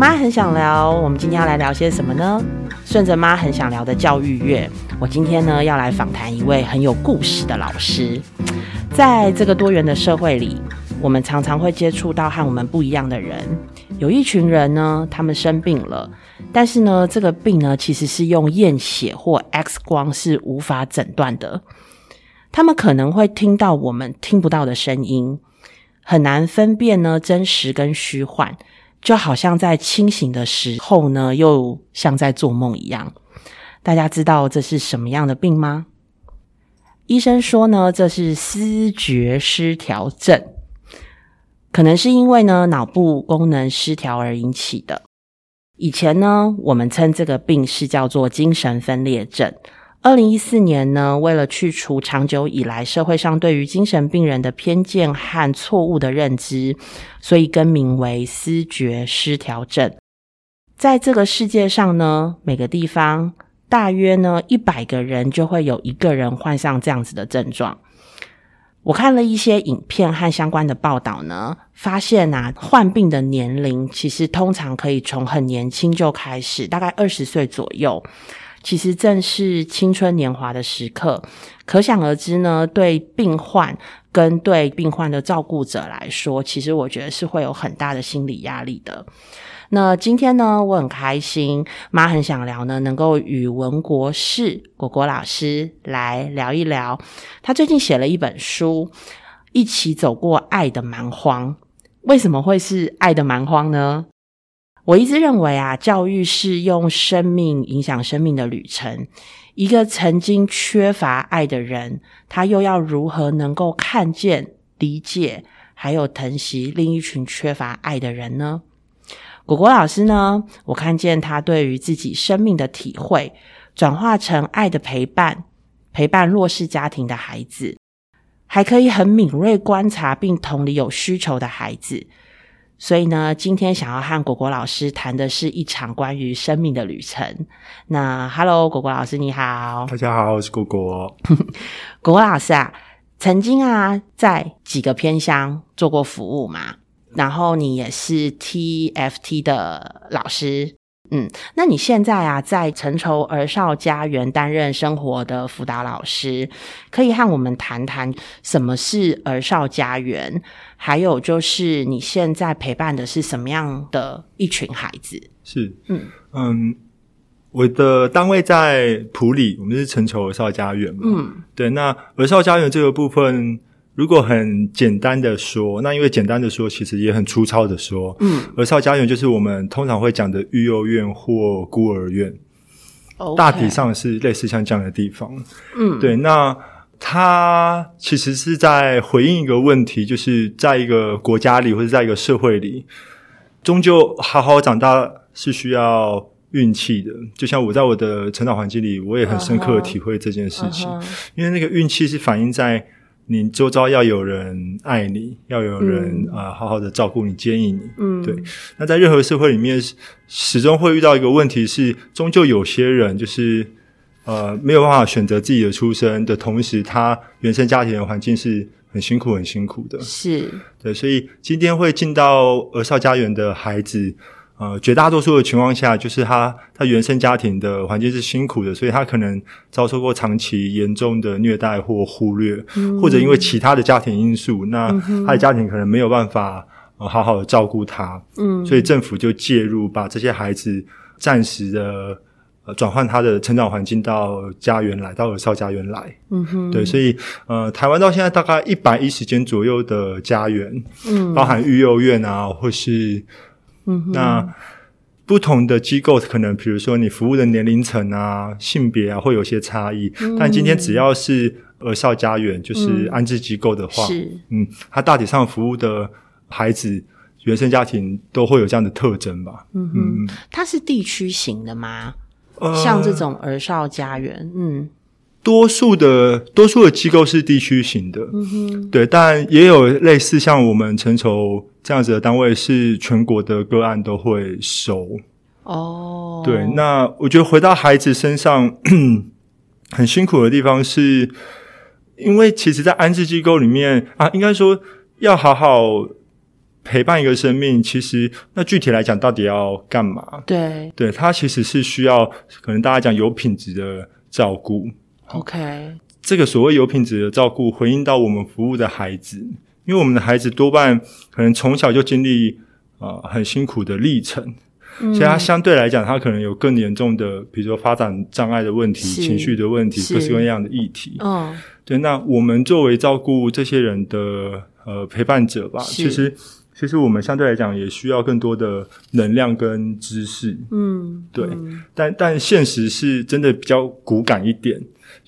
妈很想聊，我们今天要来聊些什么呢？顺着妈很想聊的教育月，我今天呢要来访谈一位很有故事的老师。在这个多元的社会里，我们常常会接触到和我们不一样的人。有一群人呢，他们生病了，但是呢，这个病呢其实是用验血或 X 光是无法诊断的。他们可能会听到我们听不到的声音，很难分辨呢真实跟虚幻。就好像在清醒的时候呢，又像在做梦一样。大家知道这是什么样的病吗？医生说呢，这是思觉失调症，可能是因为呢脑部功能失调而引起的。以前呢，我们称这个病是叫做精神分裂症。二零一四年呢，为了去除长久以来社会上对于精神病人的偏见和错误的认知，所以更名为思觉失调症。在这个世界上呢，每个地方大约呢一百个人就会有一个人患上这样子的症状。我看了一些影片和相关的报道呢，发现啊，患病的年龄其实通常可以从很年轻就开始，大概二十岁左右。其实正是青春年华的时刻，可想而知呢。对病患跟对病患的照顾者来说，其实我觉得是会有很大的心理压力的。那今天呢，我很开心，妈很想聊呢，能够与文国士果果老师来聊一聊。他最近写了一本书，《一起走过爱的蛮荒》。为什么会是爱的蛮荒呢？我一直认为啊，教育是用生命影响生命的旅程。一个曾经缺乏爱的人，他又要如何能够看见、理解，还有疼惜另一群缺乏爱的人呢？果果老师呢？我看见他对于自己生命的体会，转化成爱的陪伴，陪伴弱势家庭的孩子，还可以很敏锐观察并同理有需求的孩子。所以呢，今天想要和果果老师谈的是一场关于生命的旅程。那，Hello，果果老师你好，大家好，我是果果。果果老师啊，曾经啊在几个偏乡做过服务嘛，然后你也是 TFT 的老师。嗯，那你现在啊，在成筹儿少家园担任生活的辅导老师，可以和我们谈谈什么是儿少家园，还有就是你现在陪伴的是什么样的一群孩子？是，嗯嗯，我的单位在普里，我们是成筹儿少家园嘛，嗯，对，那儿少家园这个部分。如果很简单的说，那因为简单的说，其实也很粗糙的说，嗯，儿少家园就是我们通常会讲的育幼院或孤儿院，大体上是类似像这样的地方，嗯，对。那它其实是在回应一个问题，就是在一个国家里或者在一个社会里，终究好好长大是需要运气的。就像我在我的成长环境里，我也很深刻的体会这件事情，因为那个运气是反映在。你周遭要有人爱你，要有人啊，好好的照顾你、建议你。嗯，对。那在任何社会里面，始终会遇到一个问题是，终究有些人就是呃没有办法选择自己的出生的同时，他原生家庭的环境是很辛苦、很辛苦的。是对，所以今天会进到儿少家园的孩子。呃，绝大多数的情况下，就是他他原生家庭的环境是辛苦的，所以他可能遭受过长期严重的虐待或忽略，或者因为其他的家庭因素，那他的家庭可能没有办法好好的照顾他，嗯，所以政府就介入，把这些孩子暂时的转换他的成长环境到家园来，到儿少家园来，嗯哼，对，所以呃，台湾到现在大概一百一十间左右的家园，嗯，包含育幼院啊，或是。那不同的机构可能，比如说你服务的年龄层啊、性别啊，会有些差异。但今天只要是儿少家园，就是安置机构的话，嗯，它大体上服务的孩子原生家庭都会有这样的特征吧？嗯嗯，它是地区型的吗？像这种儿少家园，嗯。多数的多数的机构是地区型的，对，但也有类似像我们成筹这样子的单位，是全国的个案都会收。哦，对，那我觉得回到孩子身上，很辛苦的地方是，因为其实，在安置机构里面啊，应该说要好好。陪伴一个生命，其实那具体来讲，到底要干嘛？对对，它其实是需要可能大家讲有品质的照顾。，OK，这个所谓有品质的照顾，回应到我们服务的孩子，因为我们的孩子多半可能从小就经历呃很辛苦的历程，嗯。所以他相对来讲，他可能有更严重的，比如说发展障碍的问题、情绪的问题、各式各样的议题。嗯，对，那我们作为照顾这些人的呃陪伴者吧，其实其实我们相对来讲也需要更多的能量跟知识。嗯，对。嗯。但但现实是真的比较骨感一点，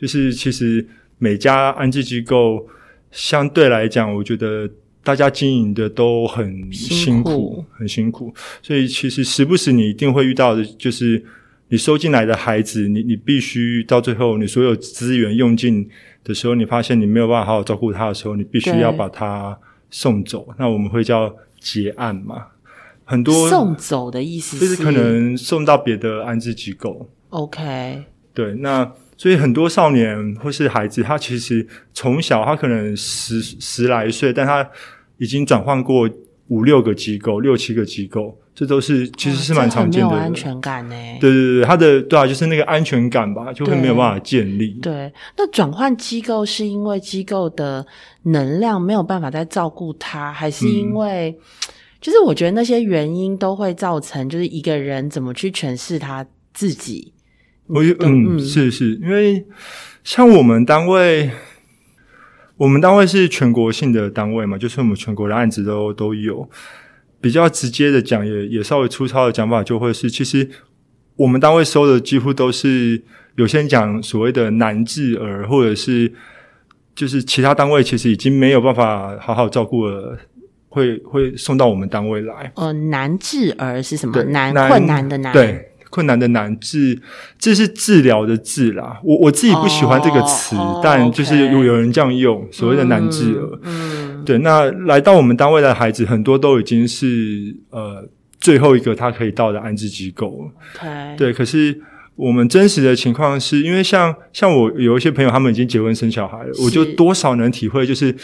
就是其实每家安置机构相对来讲，我觉得大家经营的都很辛辛苦。苦，很辛苦，所以其实时不时你一定会遇到的，就是你收进来的孩子，你你必须到最后你所有资源用尽的时候，你发现你没有办法好好照顾他的时候，你必须要把他送走，那我们会叫结案嘛。很多送走的意思就是可能送到别的安置机构。OK，对，那所以很多少年或是孩子，他其实从小他可能十十来岁，但他已经转换过五六个机构、六七个机构，这都是其实是蛮常见的。安全感呢。对对对，他的对啊，就是那个安全感吧，就会没有办法建立。对，那转换机构是因为机构的能量没有办法再照顾他，还是因嗯为，就是我觉得那些原因都会造成，就是一个人怎么去诠释他自己。我觉得嗯嗯，是是，因为像我们单位，我们单位是全国性的单位嘛，就是我们全国的案子都都有。比较直接的讲，也也稍微粗糙的讲法，就会是，其实我们单位收的几乎都是有些人讲所谓的难治儿，或者是就是其他单位其实已经没有办法好好照顾了，会会送到我们单位来。呃，难治儿是什么？难困难的难。对，困难的难治，这是治疗的治啦。我我自己不喜欢这个词，但就是有有人这样用，所谓的难治儿。嗯，对，那来到我们单位的孩子，很多都已经是呃最后一个他可以到的安置机构对，可是。我们真实的情况是，因为像像我有一些朋友，他们已经结婚生小孩了，我就多少能体会，就是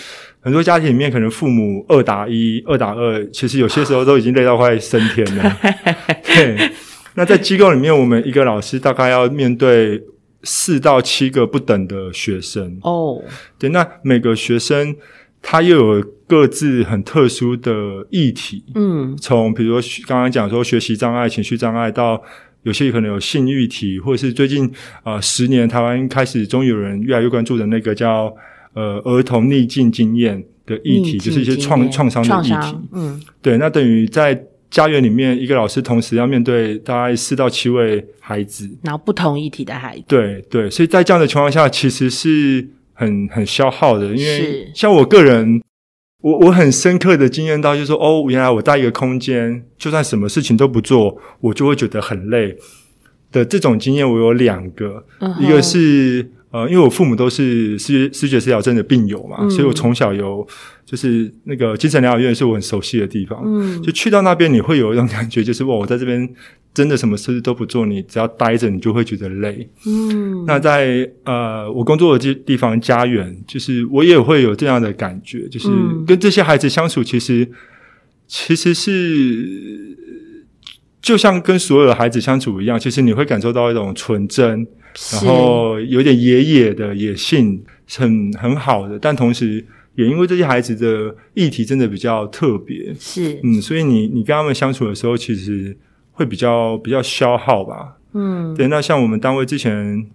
很多家庭里面可能父母二打一、二打二，其实有些时候都已经累到快升天了。对，那在机构里面，我们一个老师大概要面对四到七个不等的学生。哦，对，那每个学生他又有各自很特殊的议题，嗯，从比如说刚刚讲说学习障碍、情绪障碍，到有些可能有性欲题，或者是最近啊十年台湾开始终于有人越来越关注的那个叫呃儿童逆境经验的议题，就是一些创创伤的议题。嗯，对，那等于在家园里面，一个老师同时要面对大概四到七位孩子。然后不同议题的孩子，对对，所以在这样的情况下，其实是很很消耗的，因为像我个人，我我很深刻的经验到，就是说，哦，原来我在一个空间，就算什么事情都不做，我就会觉得很累的。这种经验，我有两个，一个是呃，因为我父母都是视觉视觉失调症的病友嘛，嗯所以我从小有就是那个精神疗养院是我很熟悉的地方，嗯就去到那边，你会有一种感觉，就是哇，我在这边真的什么事都不做，你只要待着，你就会觉得累。嗯，那在呃我工作的地地方家园，就是我也会有这样的感觉，就是嗯跟这些孩子相处，其实其实是就像跟所有的孩子相处一样，其实你会感受到一种纯真，是然后有点野野的野性，是很很好的，但同时也因为这些孩子的议题真的比较特别，是，嗯，所以你你跟他们相处的时候，其实会比较比较消耗吧。嗯。对，那像我们单位之前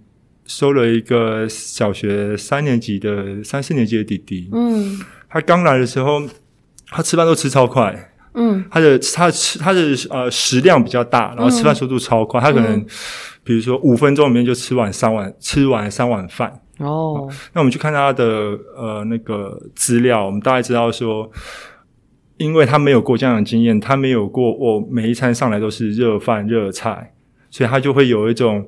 收了一个小学三年级的三四年级的弟弟，嗯。他刚来的时候，他吃饭都吃超快，嗯。他的他吃他的呃食量比较大，然后吃饭速度超快，他可能嗯比如说五分钟里面就吃完三碗吃完三碗饭。哦，那我们去看他的呃那个资料，我们大概知道说，因为他没有过这样的经验，他没有过我每一餐上来都是热饭热菜，所以他就会有一种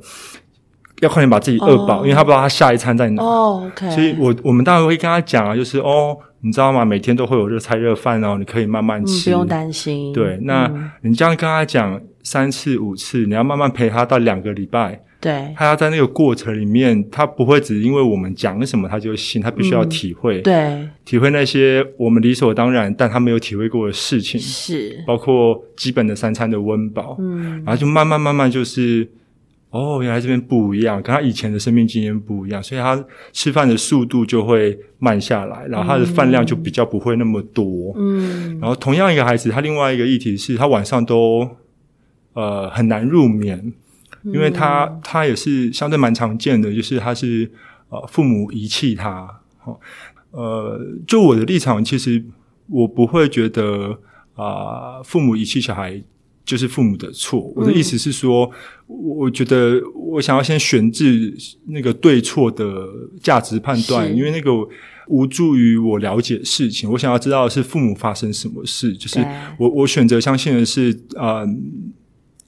要快点把自己饿饱，因为他不知道他下一餐在哪。哦，OK。所以我我们当然会跟他讲啊，就是哦，你知道吗？每天都会有热菜热饭哦，你可以慢慢吃，不用担心。对，那你这样跟他讲三次五次，你要慢慢陪他到两个礼拜。对，他要在那个过程里面，他不会只因为我们讲什么他就信，他必须要体会，对，体会那些我们理所当然但他没有体会过的事情，是。包括基本的三餐的温饱，嗯，然后就慢慢慢慢就是，哦，原来这边不一样，跟他以前的生命经验不一样，所以他吃饭的速度就会慢下来，然后他的饭量就比较不会那么多，嗯，然后同样一个孩子，他另外一个议题是他晚上都呃很难入眠。因为他他也是相对蛮常见的，就是他是呃父母遗弃他，哦呃，就我的立场，其实我不会觉得啊父母遗弃小孩就是父母的错。我的意思是说，我觉得我想要先选置那个对错的价值判断，因为那个无助于我了解事情。我想要知道是父母发生什么事，就是我我选择相信的是啊。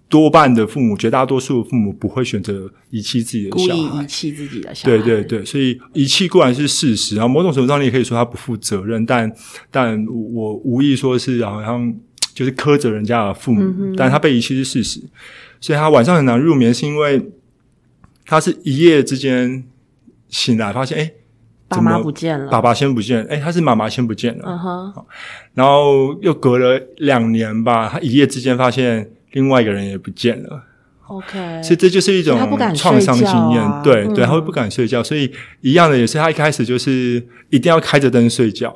多半的父母，绝大多数的父母不会选择遗弃自己的小孩，故意遗弃自己的小孩。对对对，所以遗弃固然是事实，然后某种程度上你也可以说他不负责任，但但我无意说是好像就是苛责人家的父母，但他被遗弃是事实，所以他晚上很难入眠，是因为他是一夜之间醒来发现，哎，爸妈不见了，爸爸先不见，哎，他是妈妈先不见了，嗯哼，然后又隔了两年吧，他一夜之间发现。另外一个人也不见了，OK，所以这就是一种创伤经验，对对，他会不敢睡觉，所以一样的也是他一开始就是一定要开着灯睡觉，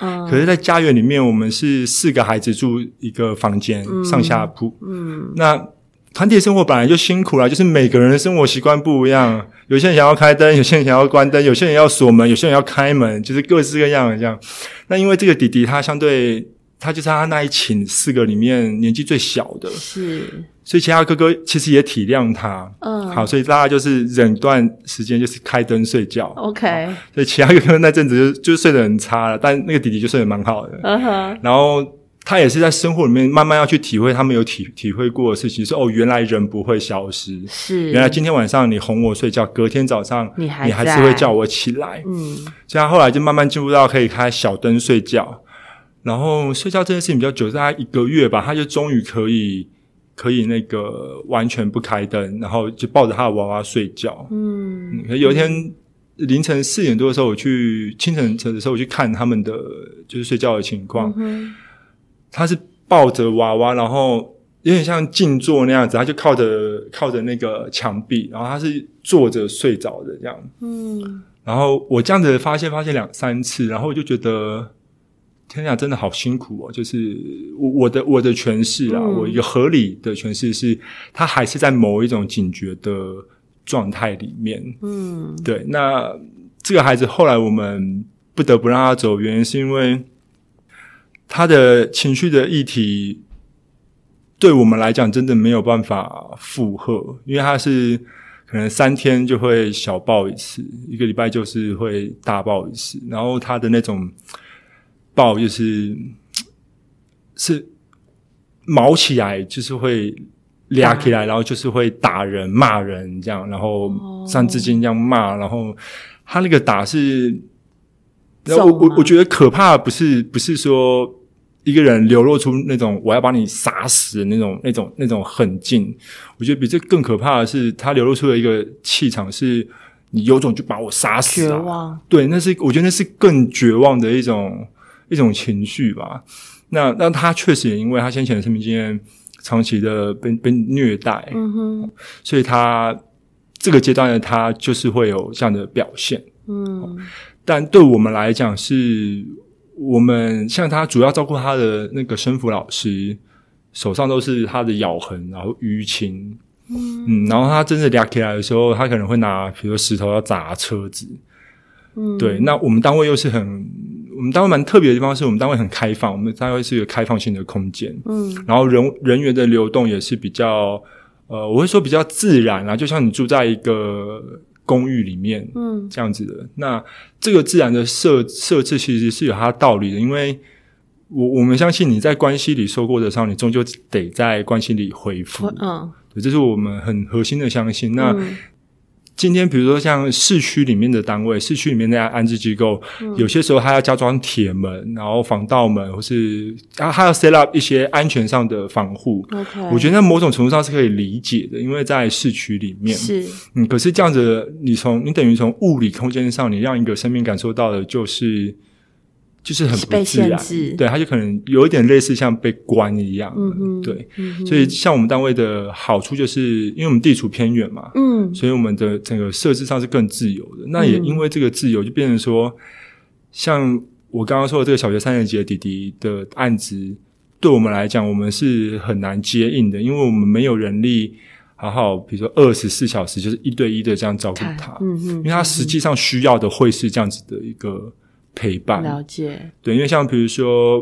嗯，可是，在家园里面，我们是四个孩子住一个房间，上下铺，嗯，那团体生活本来就辛苦了，就是每个人的生活习惯不一样，有些人想要开灯，有些人想要关灯，有些人要锁门，有些人要开门，就是各式各样的这样。那因为这个弟弟他相对。他就是他那一寝四个里面年纪最小的，是，所以其他哥哥其实也体谅他，嗯，好，所以大家就是忍段时间就是开灯睡觉，OK，所以其他哥哥那阵子就就睡得很差了，但那个弟弟就睡得蛮好的，嗯哼，然后他也是在生活里面慢慢要去体会他们有体体会过的事情，说哦，原来人不会消失，是，原来今天晚上你哄我睡觉，隔天早上你还你还是会叫我起来，嗯，所以他后来就慢慢进入到可以开小灯睡觉。然后睡觉这件事情比较久，大概一个月吧，他就终于可以可以那个完全不开灯，然后就抱着他的娃娃睡觉。嗯，有一天凌晨四点多的时候，我去清晨的时候我去看他们的就是睡觉的情况。他是抱着娃娃，然后有点像静坐那样子，他就靠着靠着那个墙壁，然后他是坐着睡着的这样。嗯，然后我这样子发现发现两三次，然后我就觉得。天呀，真的好辛苦哦！就是我我的我的诠释啊，我一个合理的诠释是，他还是在某一种警觉的状态里面。嗯，对。那这个孩子后来我们不得不让他走，原因是因为他的情绪的议题对我们来讲真的没有办法负荷，因为他是可能三天就会小爆一次，一个礼拜就是会大爆一次，然后他的那种。爆就是是毛起来，就是会俩起来，然后就是会打人、骂人这样，然后三字经这样骂，然后他那个打是，我我我觉得可怕不是不是说一个人流露出那种我要把你杀死的那种那种那种狠劲，我觉得比这更可怕的是他流露出的一个气场，是你有种就把我杀死，绝望，对，那是我觉得那是更绝望的一种。一种情绪吧，那那他确实也因为他先前的生命经验长期的被被虐待，嗯哼，所以他这个阶段的他就是会有这样的表现，嗯，但对我们来讲，是我们像他主要照顾他的那个生辅老师手上都是他的咬痕，然后淤青，嗯，然后他真的俩起来的时候，他可能会拿比如说石头要砸车子，嗯，对，那我们单位又是很。我们单位蛮特别的地方是我们单位很开放，我们单位是一个开放性的空间，嗯，然后人人员的流动也是比较，呃，我会说比较自然啊，就像你住在一个公寓里面，嗯，这样子的。那这个自然的设设置其实是有它道理的，因为我我们相信你在关系里受过的伤，你终究得在关系里恢复，嗯，对这是我们很核心的相信。那今天，比如说像市区里面的单位，市区里面那家安置机构，有些时候它要加装铁门，然后防盗门，或是它它要 set up 一些安全上的防护。我觉得在某种程度上是可以理解的，因为在市区里面是，嗯，可是这样子，你从你等于从物理空间上，你让一个生命感受到的就是。就是很不自然，对，他就可能有一点类似像被关一样，对，所以像我们单位的好处就是，因为我们地处偏远嘛，嗯，所以我们的整个设置上是更自由的。那也因为这个自由，就变成说，像我刚刚说的这个小学三年级的弟弟的案子，对我们来讲，我们是很难接应的，因为我们没有人力好好，比如说二十四小时就是一对一的这样照顾他，嗯嗯，因为他实际上需要的会是这样子的一个。陪伴了解，对，因为像比如说，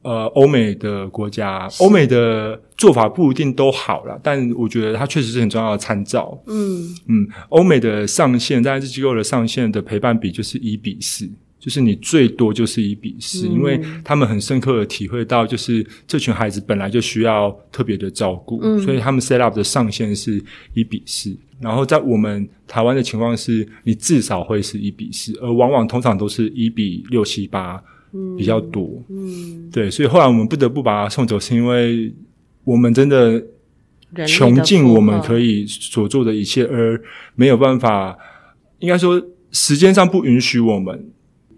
呃，欧美的国家，欧美的做法不一定都好了，但我觉得它确实是很重要的参照。嗯嗯，欧美的上限，在这机构的上限的陪伴比就是一比四。就是你最多就是一比四，因为他们很深刻的体会到，就是这群孩子本来就需要特别的照顾，所以他们 set up 的上限是一比四。然后在我们台湾的情况是，你至少会是一比四，而往往通常都是一比六七八比较多。嗯，对，所以后来我们不得不把他送走，是因为我们真的穷尽我们可以所做的一切，而没有办法，应该说时间上不允许我们。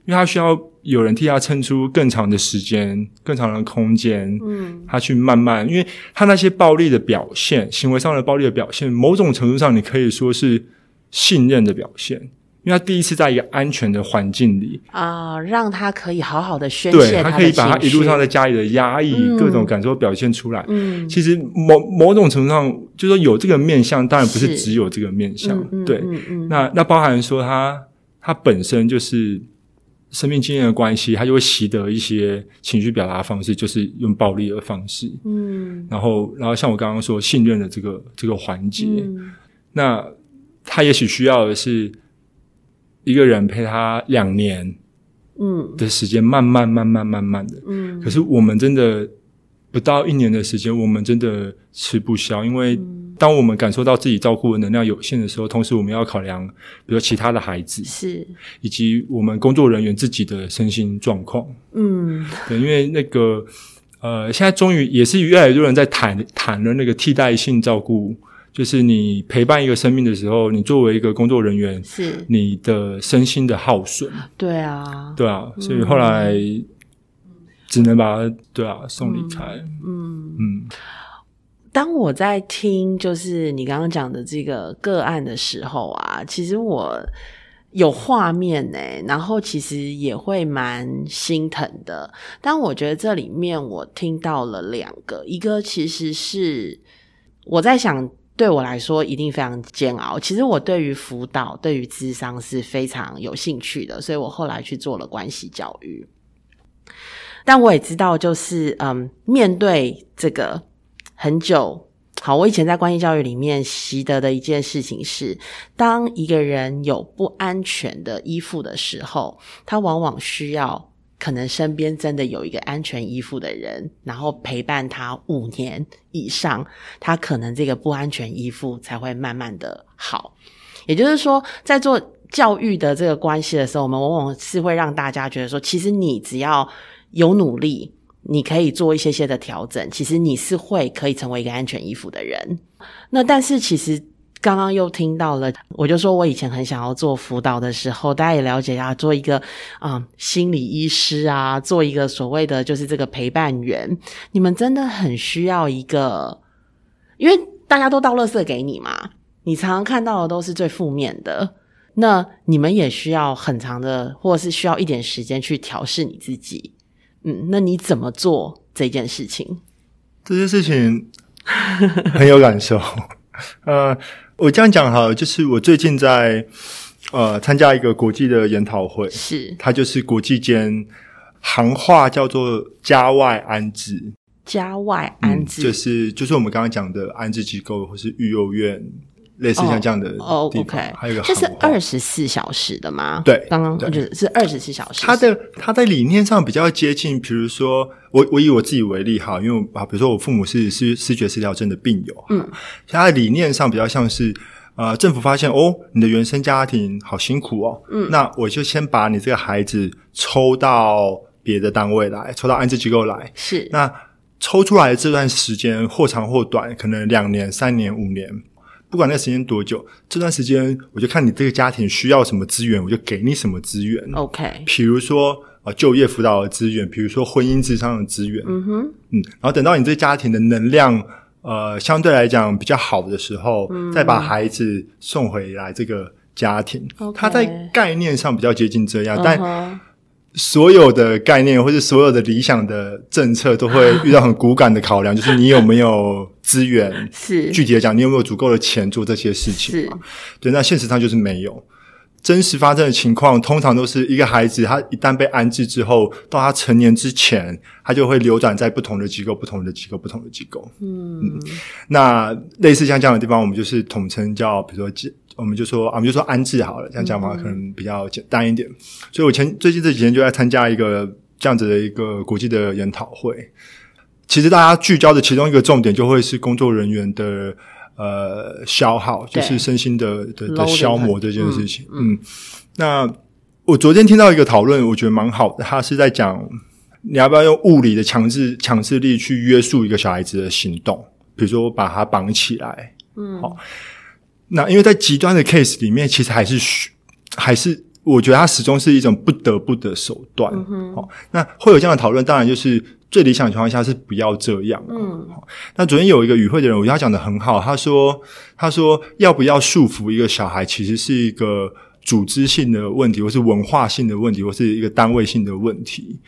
因为他需要有人替他撑出更长的时间、更长的空间，嗯，他去慢慢，因为他那些暴力的表现、行为上的暴力的表现，某种程度上你可以说是信任的表现，因为他第一次在一个安全的环境里啊，让他可以好好的宣泄，他可以把他一路上在家里的压抑、各种感受表现出来。嗯，其实某某种程度上，就说有这个面相，当然不是只有这个面相，对，那那包含说他他本身就是。生命经验的关系，他就会习得一些情绪表达方式，就是用暴力的方式。嗯，然后，然后像我刚刚说信任的这个这个环节，那他也许需要的是一个人陪他两年，嗯的时间，慢慢慢慢慢慢的。嗯，可是我们真的不到一年的时间，我们真的吃不消，因为。当我们感受到自己照顾的能量有限的时候，同时我们要考量，比如其他的孩子是，以及我们工作人员自己的身心状况。嗯，对，因为那个呃，现在终于也是越来越多人在谈谈了那个替代性照顾，就是你陪伴一个生命的时候，你作为一个工作人员，是你的身心的耗损。对啊，对啊，所以后来只能把他对啊送离开。嗯嗯。当我在听就是你刚刚讲的这个个案的时候啊，其实我有画面呢，然后其实也会蛮心疼的。但我觉得这里面我听到了两个，一个其实是我在想，对我来说一定非常煎熬。其实我对于辅导、对于智商是非常有兴趣的，所以我后来去做了关系教育。但我也知道，就是嗯，面对这个。很久，好，我以前在关系教育里面习得的一件事情是，当一个人有不安全的依附的时候，他往往需要可能身边真的有一个安全依附的人，然后陪伴他五年以上，他可能这个不安全依附才会慢慢的好。也就是说，在做教育的这个关系的时候，我们往往是会让大家觉得说，其实你只要有努力。你可以做一些些的调整，其实你是会可以成为一个安全依附的人。那但是其实刚刚又听到了，我就说我以前很想要做辅导的时候，大家也了解啊，做一个啊心理医师啊，做一个所谓的就是这个陪伴员，你们真的很需要一个，因为大家都倒垃圾给你嘛，你常常看到的都是最负面的，那你们也需要很长的，或者是需要一点时间去调试你自己。嗯，那你怎么做这件事情？这件事情很有感受。呃，我这样讲哈，就是我最近在呃参加一个国际的研讨会，是它就是国际间行话叫做家外安置，家外安置就是就是我们刚刚讲的安置机构或是育幼院。类似像这样的哦，OK，还有一个这是二十四小时的吗？对，刚刚就是是二十四小时。它的它在理念上比较接近，比如说我我以我自己为例哈，因为啊，比如说我父母是失失觉失调症的病友，嗯，它的理念上比较像是呃，政府发现哦，你的原生家庭好辛苦哦，嗯，那我就先把你这个孩子抽到别的单位来，抽到安置机构来，是。那抽出来的这段时间或长或短，可能两年、三年、五年，不管那时间多久，这段时间我就看你这个家庭需要什么资源，我就给你什么资源。OK，比如说呃就业辅导的资源，比如说婚姻智商的资源，嗯哼，嗯，然后等到你这家庭的能量呃相对来讲比较好的时候，再把孩子送回来这个家庭。OK 它在概念上比较接近这样，但所有的概念或者所有的理想的政策都会遇到很骨感的考量，就是你有没有资源。是具体的讲，你有没有足够的钱做这些事情是嘛？对，那现实上就是没有。真实发生的情况，通常都是一个孩子，他一旦被安置之后，到他成年之前，他就会流转在不同的机构、不同的机构、不同的机构。嗯那类似像这样的地方，我们就是统称叫，比如说接，我们就说啊，我们就说安置好了，这样讲法可能比较简单一点。所以我前最近这几天就在参加一个这样子的一个国际的研讨会。其实大家聚焦的其中一个重点，就会是工作人员的呃消耗，就是身心的的的消磨这件事情。嗯，那我昨天听到一个讨论，我觉得蛮好的，他是在讲你要不要用物理的强制强制力去约束一个小孩子的行动，比如说把他绑起来。嗯，好。那因为在极端的 case 里面，其实还是需还是我觉得它始终是一种不得不的手段。嗯好，那会有这样的讨论，当然就是最理想的情况下是不要这样。嗯，好。那昨天有一个与会的人，我觉得他讲的很好，他说他说要不要束缚一个小孩，其实是一个组织性的问题，或是文化性的问题，或是一个单位性的问题。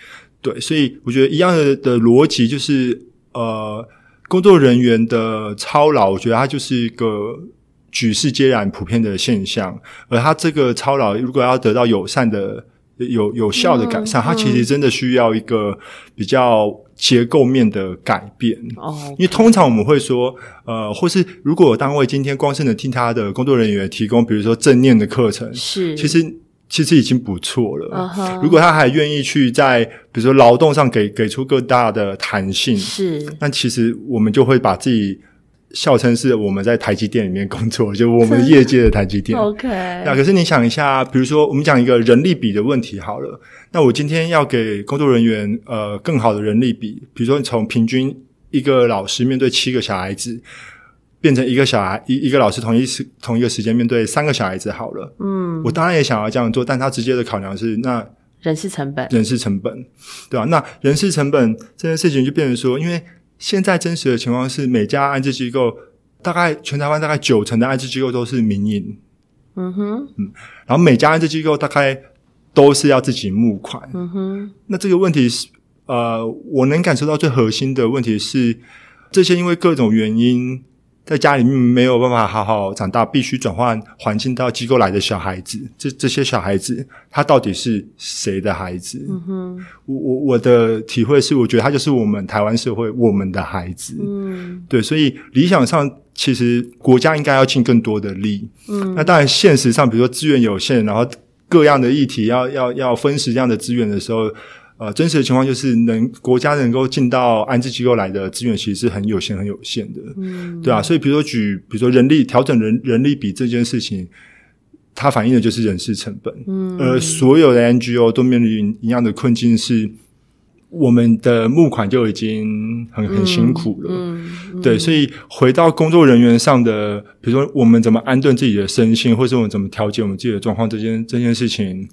对，所以我觉得一样的的逻辑就是，呃，工作人员的操劳，我觉得它就是一个举世皆然普遍的现象，而他这个操劳如果要得到友善的、有有效的改善，它其实真的需要一个比较结构面的改变。哦，因为通常我们会说，呃，或是如果有单位今天光是能听他的工作人员提供，比如说正念的课程，是。其实其实已经不错了。如果他还愿意去在比如说劳动上给给出更大的弹性，是。那其实我们就会把自己笑称是我们在台积电里面工作，就我们业界的台积电。OK，那可是你想一下，比如说我们讲一个人力比的问题好了，那我今天要给工作人员呃更好的人力比，比如说你从平均一个老师面对七个小孩子，变成一个小孩一一个老师同一时同一个时间面对三个小孩子好了，嗯，我当然也想要这样做，但他直接的考量是那人事成本。人事成本，对吧、那人事成本这件事情就变成说，因为现在真实的情况是，每家安置机构大概全台湾大概九成的安置机构都是民营，嗯哼，嗯然后每家安置机构大概都是要自己募款。嗯哼，那这个问题是，呃，我能感受到最核心的问题是，这些因为各种原因。在家里面没有办法好好长大，必须转换环境到机构来的小孩子，这这些小孩子，他到底是谁的孩子？嗯哼，我我我的体会是，我觉得他就是我们台湾社会我们的孩子，嗯。对，所以理想上其实国家应该要尽更多的力，嗯，那当然现实上，比如说资源有限，然后各样的议题要要要分食这样的资源的时候，呃，真实的情况就是能国家能够进到安置机构来的资源其实是很有限很有限的，嗯，对啊，所以比如说举比如说人力调整人人力比这件事情。它反映的就是人事成本，嗯，而所有的 NGO 都面临一样的困境是，我们的募款就已经很很辛苦了，嗯，对，所以回到工作人员上的，比如说我们怎么安顿自己的身心，或者我们怎么调节我们自己的状况，这件这件事情，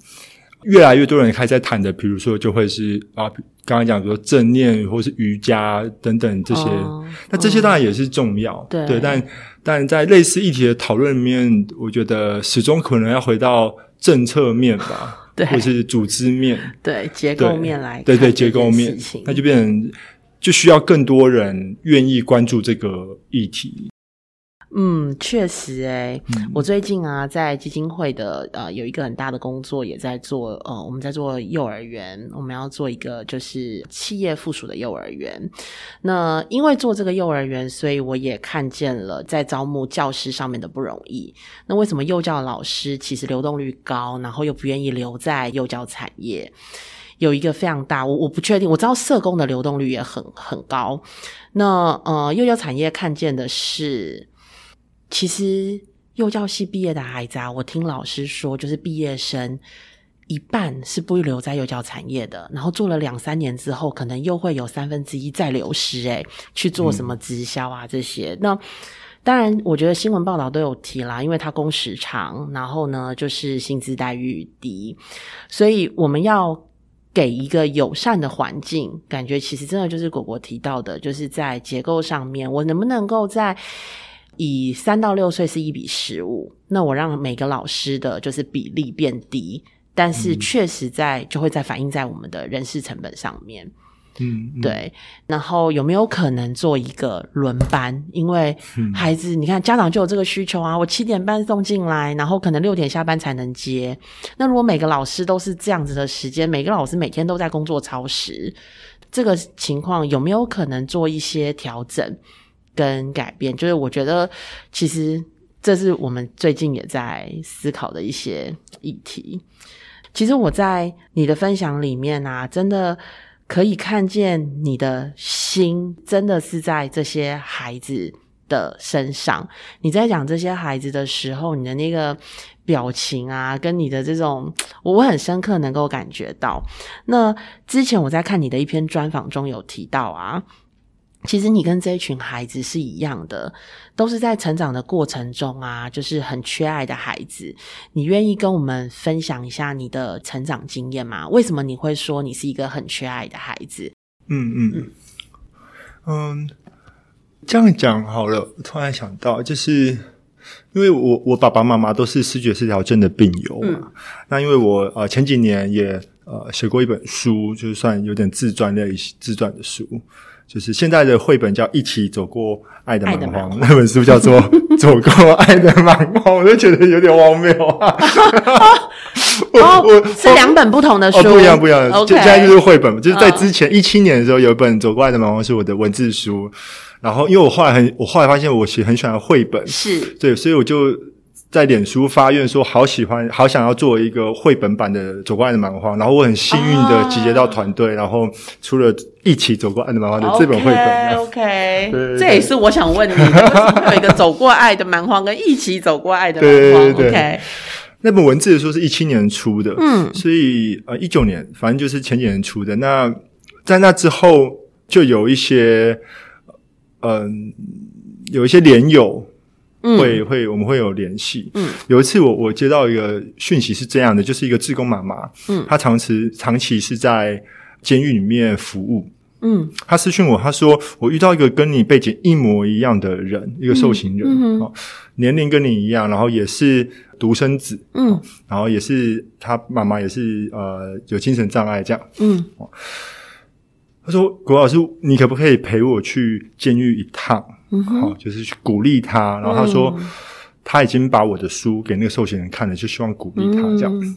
越来越多人开始在谈的，比如说就会是啊，刚刚讲说正念或是瑜伽等等这些，哦。那这些当然也是重要，对。但但在类似议题的讨论里面，我觉得始终可能要回到政策面吧，对。或是组织面，对结构面来对对结构面，那就变成就需要更多人愿意关注这个议题。嗯，确实诶、嗯我最近啊，在基金会的呃有一个很大的工作，也在做呃，我们在做幼儿园，我们要做一个就是企业附属的幼儿园。那因为做这个幼儿园，所以我也看见了在招募教师上面的不容易。那为什么幼教老师其实流动率高，然后又不愿意留在幼教产业？有一个非常大，我我不确定，我知道社工的流动率也很很高。那呃，幼教产业看见的是，其实幼教系毕业的孩子啊，我听老师说，就是毕业生一半是不留在幼教产业的，然后做了两三年之后，可能又会有三分之一再流失，诶去做什么直销啊这些。那当然，我觉得新闻报道都有提啦，因为它工时长，然后呢就是薪资待遇低，所以我们要。给一个友善的环境，感觉其实真的就是果果提到的，就是在结构上面，我能不能够在以三到六岁是一比十五，那我让每个老师的就是比例变低，但是确实在就会在反映在我们的人事成本上面。嗯，对。然后有没有可能做一个轮班？因为孩子，你看家长就有这个需求啊。我七点半送进来，然后可能六点下班才能接。那如果每个老师都是这样子的时间，每个老师每天都在工作超时，这个情况有没有可能做一些调整跟改变？就是我觉得，其实这是我们最近也在思考的一些议题。其实我在你的分享里面啊，真的。可以看见你的心真的是在这些孩子的身上。你在讲这些孩子的时候，你的那个表情啊，跟你的这种，我很深刻能够感觉到。那之前我在看你的一篇专访中有提到啊。其实你跟这一群孩子是一样的，都是在成长的过程中啊，就是很缺爱的孩子。你愿意跟我们分享一下你的成长经验吗？为什么你会说你是一个很缺爱的孩子？嗯嗯嗯嗯，这样讲好了。突然想到，就是因为我我爸爸妈妈都是视觉失调症的病友嘛。那因为我呃前几年也呃写过一本书，就算有点自传类自传的书。就是现在的绘本叫《一起走过爱的蛮荒》，那本书叫做《走过爱的蛮荒》，我就觉得有点荒谬啊！我我是两本不同的书，不一样不一样。现在就是绘本，就是在之前一七年的时候有一本《走过爱的蛮荒》是我的文字书，然后因为我后来很，我后来发现我其实很喜欢绘本，是对，所以我就。在脸书发愿说好喜欢，好想要做一个绘本版的《走过爱的蛮荒》，然后我很幸运的集结到团队，然后出了一起走过爱的蛮荒的这本绘本。OK，这也是我想问你，为什么有一个走过爱的蛮荒跟一起走过爱的蛮荒？OK，那本文字的书是一七年出的，嗯，所以呃一九年，反正就是前几年出的。那在那之后，就有一些嗯，有一些连友。会会，我们会有联系。嗯，有一次我我接到一个讯息是这样的，就是一个志工妈妈，嗯，她长期长期是在监狱里面服务。嗯，她私讯我，她说我遇到一个跟你背景一模一样的人，一个受刑人，哦，年龄跟你一样，然后也是独生子，嗯，然后也是他妈妈也是呃有精神障碍这样，嗯，他说郭老师，你可不可以陪我去监狱一趟？好，就是去鼓励他。然后他说，他已经把我的书给那个受刑人看了，就希望鼓励他这样。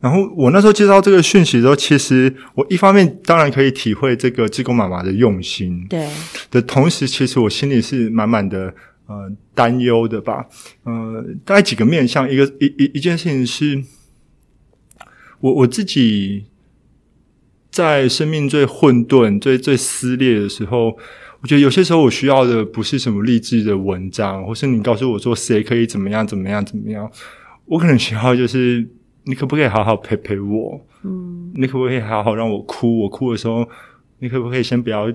然后我那时候接到这个讯息的时候，其实我一方面当然可以体会这个志工妈妈的用心，对的同时，其实我心里是满满的呃担忧的吧。呃，大概几个面向，一个一一一件事情是，我我自己在生命最混沌、最最撕裂的时候。我觉得有些时候我需要的不是什么励志的文章，或是你告诉我说谁可以怎么样怎么样怎么样，我可能需要就是你可不可以好好陪陪我？嗯，你可不可以好好让我哭？我哭的时候，你可不可以先不要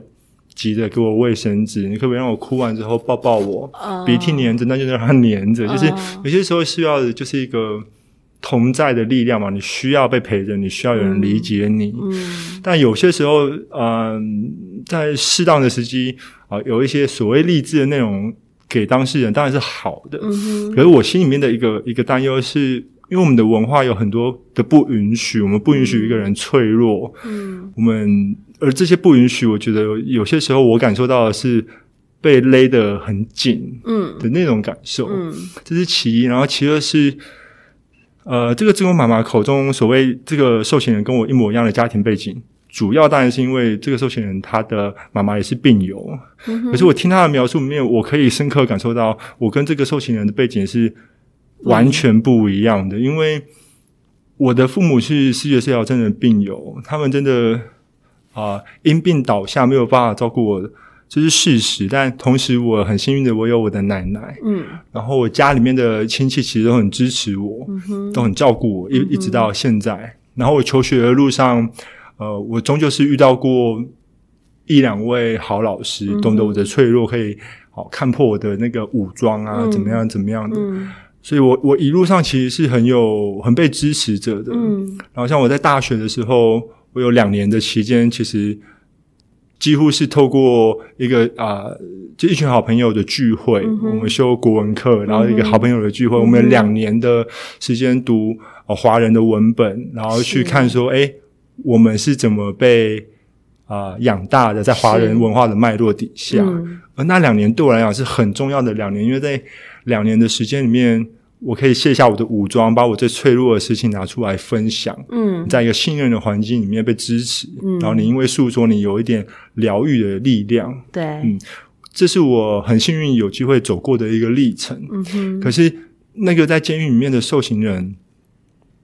急着给我卫生纸？你可不可以让我哭完之后抱抱我？鼻涕黏着那就让它黏着。就是有些时候需要的就是一个。同在的力量嘛，你需要被陪着，你需要有人理解你。嗯，但有些时候，嗯，在适当的时机啊，有一些所谓励志的内容给当事人，当然是好的。嗯可是我心里面的一个一个担忧是，因为我们的文化有很多的不允许，我们不允许一个人脆弱。嗯。我们而这些不允许，我觉得有些时候我感受到的是被勒得很紧。嗯。的那种感受。嗯。这是其一，然后其二是。呃，这个志工妈妈口中所谓这个受刑人跟我一模一样的家庭背景，主要当然是因为这个受刑人他的妈妈也是病友。可是我听他的描述里面，我可以深刻感受到，我跟这个受刑人的背景是完全不一样的。因为我的父母是视觉失调症的病友，他们真的啊因病倒下，没有办法照顾我这是事实。但同时，我很幸运的，我有我的奶奶，嗯，然后我家里面的亲戚其实都很支持我，都很照顾我，一一直到现在。然后我求学的路上，呃，我终究是遇到过一两位好老师，懂得我的脆弱，可以好看破我的那个武装啊，怎么样怎么样的。所以，我我一路上其实是很有很被支持着的。嗯，然后像我在大学的时候，我有两年的期间，其实几乎是透过一个啊，就一群好朋友的聚会，我们修国文课，然后一个好朋友的聚会，我们两年的时间读华人的文本，然后去看说，哎，我们是怎么被啊养大的，在华人文化的脉络底下。而那两年对我来讲是很重要的两年，因为在两年的时间里面，我可以卸下我的武装，把我最脆弱的事情拿出来分享。嗯，在一个信任的环境里面被支持，嗯然后你因为诉说，你有一点疗愈的力量。对，嗯，这是我很幸运有机会走过的一个历程。嗯哼，可是那个在监狱里面的受刑人，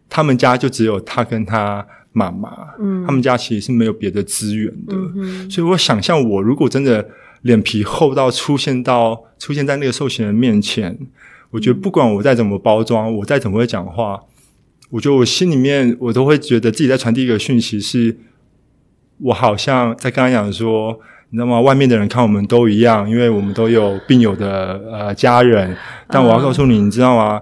他们家就只有他跟他妈妈。嗯，他们家其实是没有别的资源的。嗯所以我想象，我如果真的。脸皮厚到出现到出现在那个受刑人面前，我觉得不管我再怎么包装，我再怎么会讲话，我觉得我心里面我都会觉得自己在传递一个讯息，是我好像在刚刚讲说，你知道吗？外面的人看我们都一样，因为我们都有病友的呃家人，但我要告诉你，你知道吗？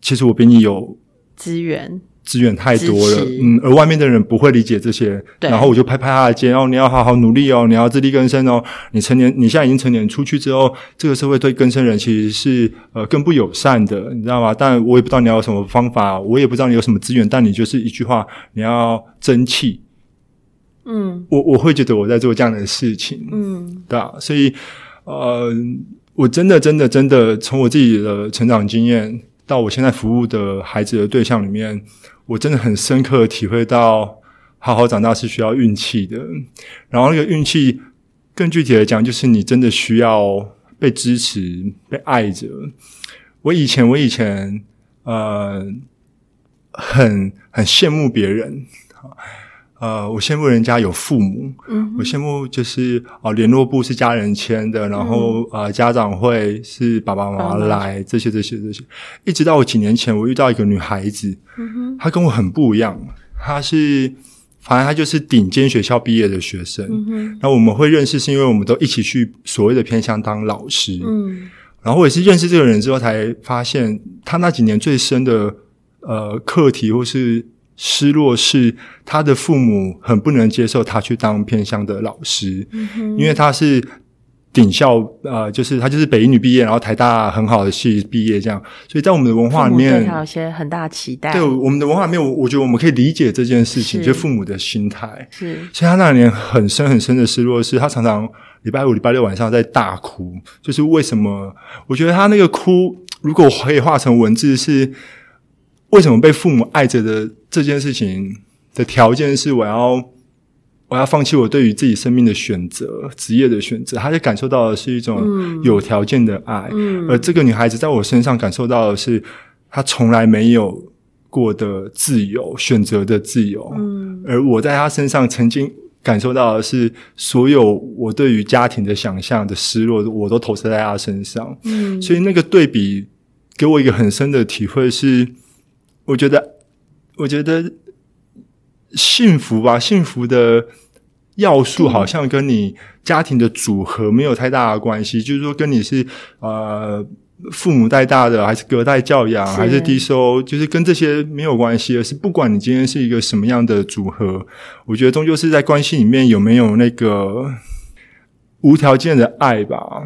其实我比你有资源。资源太多了，嗯，而外面的人不会理解这些，然后我就拍拍他的肩，哦，你要好好努力哦，你要自力更生哦，你成年，你现在已经成年，出去之后，这个社会对更生人其实是呃更不友善的，你知道吗？但我也不知道你要有什么方法，我也不知道你有什么资源，但你就是一句话，你要争气，嗯，我我会觉得我在做这样的事情，嗯，对啊，所以呃，我真的真的真的从我自己的成长经验到我现在服务的孩子的对象里面。我真的很深刻的体会到，好好长大是需要运气的。然后那个运气，更具体的讲，就是你真的需要被支持、被爱着。我以前，我以前，呃，很很羡慕别人。呃，我羡慕人家有父母，嗯，我羡慕就是啊，联络部是家人签的，然后啊，家长会是爸爸妈妈来，这些这些这些，一直到我几年前，我遇到一个女孩子，嗯，她跟我很不一样，她是，反正她就是顶尖学校毕业的学生，嗯哼，那我们会认识是因为我们都一起去所谓的偏向当老师，嗯，然后我也是认识这个人之后才发现，他那几年最深的呃课题或是。失落是他的父母很不能接受他去当偏向的老师，因为他是顶校呃，就是他就是北一女毕业，然后台大很好的系毕业这样，所以在我们的文化里面，有些很大期待。对我们的文化里面，我我觉得我们可以理解这件事情，就父母的心态。是，所以他那年很深很深的失落，是他常常礼拜五、礼拜六晚上在大哭，就是为什么？我觉得他那个哭，如果可以化成文字，是为什么被父母爱着的？这件事情的条件是，我要我要放弃我对于自己生命的选择、职业的选择。他就感受到的是一种有条件的爱，而这个女孩子在我身上感受到的是，她从来没有过的自由、选择的自由。嗯，而我在她身上曾经感受到的是，所有我对于家庭的想象的失落，我都投射在她身上。嗯，所以那个对比给我一个很深的体会是，我觉得。我觉得幸福吧，幸福的要素好像跟你家庭的组合没有太大的关系。就是说，跟你是呃父母带大的，还是隔代教养，还是低收，就是跟这些没有关系。而是不管你今天是一个什么样的组合，我觉得终究是在关系里面有没有那个无条件的爱吧。